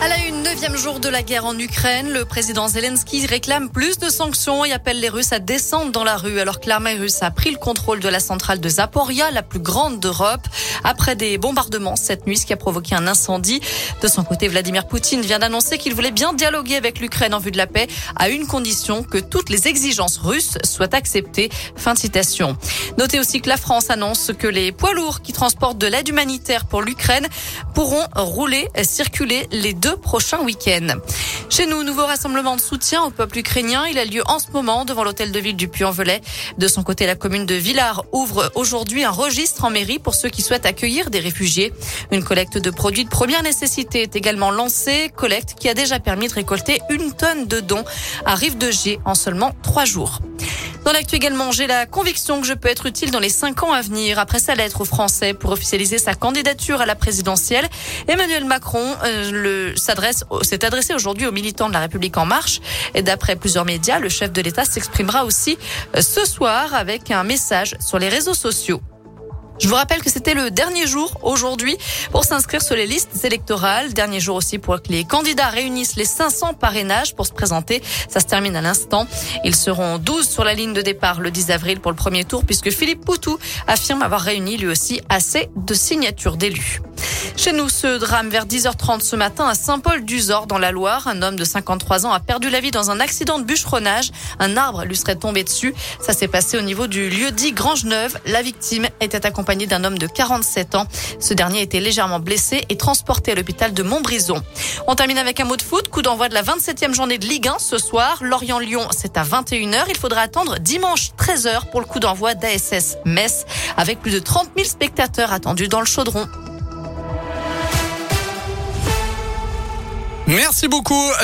À la une, neuvième jour de la guerre en Ukraine, le président Zelensky réclame plus de sanctions et appelle les Russes à descendre dans la rue alors que l'armée russe a pris le contrôle de la centrale de Zaporia, la plus grande d'Europe, après des bombardements cette nuit, ce qui a provoqué un incendie. De son côté, Vladimir Poutine vient d'annoncer qu'il voulait bien dialoguer avec l'Ukraine en vue de la paix, à une condition que toutes les exigences russes soient acceptées. Fin de citation. Notez aussi que la France annonce que les poids lourds qui transportent de l'aide humanitaire pour l'Ukraine pourront rouler, circuler les deux prochains week-ends. Chez nous, nouveau rassemblement de soutien au peuple ukrainien. Il a lieu en ce moment devant l'hôtel de ville du Puy-en-Velay. De son côté, la commune de Villars ouvre aujourd'hui un registre en mairie pour ceux qui souhaitent accueillir des réfugiés. Une collecte de produits de première nécessité est également lancée. Collecte qui a déjà permis de récolter une tonne de dons à Rive de Gier en seulement trois jours. Dans l'actu également, j'ai la conviction que je peux être utile dans les cinq ans à venir. Après sa lettre aux Français pour officialiser sa candidature à la présidentielle, Emmanuel Macron euh, s'est adressé aujourd'hui aux militants de la République en marche. Et d'après plusieurs médias, le chef de l'État s'exprimera aussi euh, ce soir avec un message sur les réseaux sociaux. Je vous rappelle que c'était le dernier jour aujourd'hui pour s'inscrire sur les listes électorales. Dernier jour aussi pour que les candidats réunissent les 500 parrainages pour se présenter. Ça se termine à l'instant. Ils seront 12 sur la ligne de départ le 10 avril pour le premier tour puisque Philippe Poutou affirme avoir réuni lui aussi assez de signatures d'élus. Chez nous, ce drame vers 10h30 ce matin à Saint-Paul-du-Zor dans la Loire. Un homme de 53 ans a perdu la vie dans un accident de bûcheronnage. Un arbre lui serait tombé dessus. Ça s'est passé au niveau du lieu dit Grange-Neuve. La victime était accompagnée d'un homme de 47 ans. Ce dernier était légèrement blessé et transporté à l'hôpital de Montbrison. On termine avec un mot de foot. Coup d'envoi de la 27e journée de Ligue 1 ce soir. Lorient-Lyon, c'est à 21h. Il faudra attendre dimanche 13h pour le coup d'envoi d'ASS Metz avec plus de 30 000 spectateurs attendus dans le chaudron. Merci beaucoup.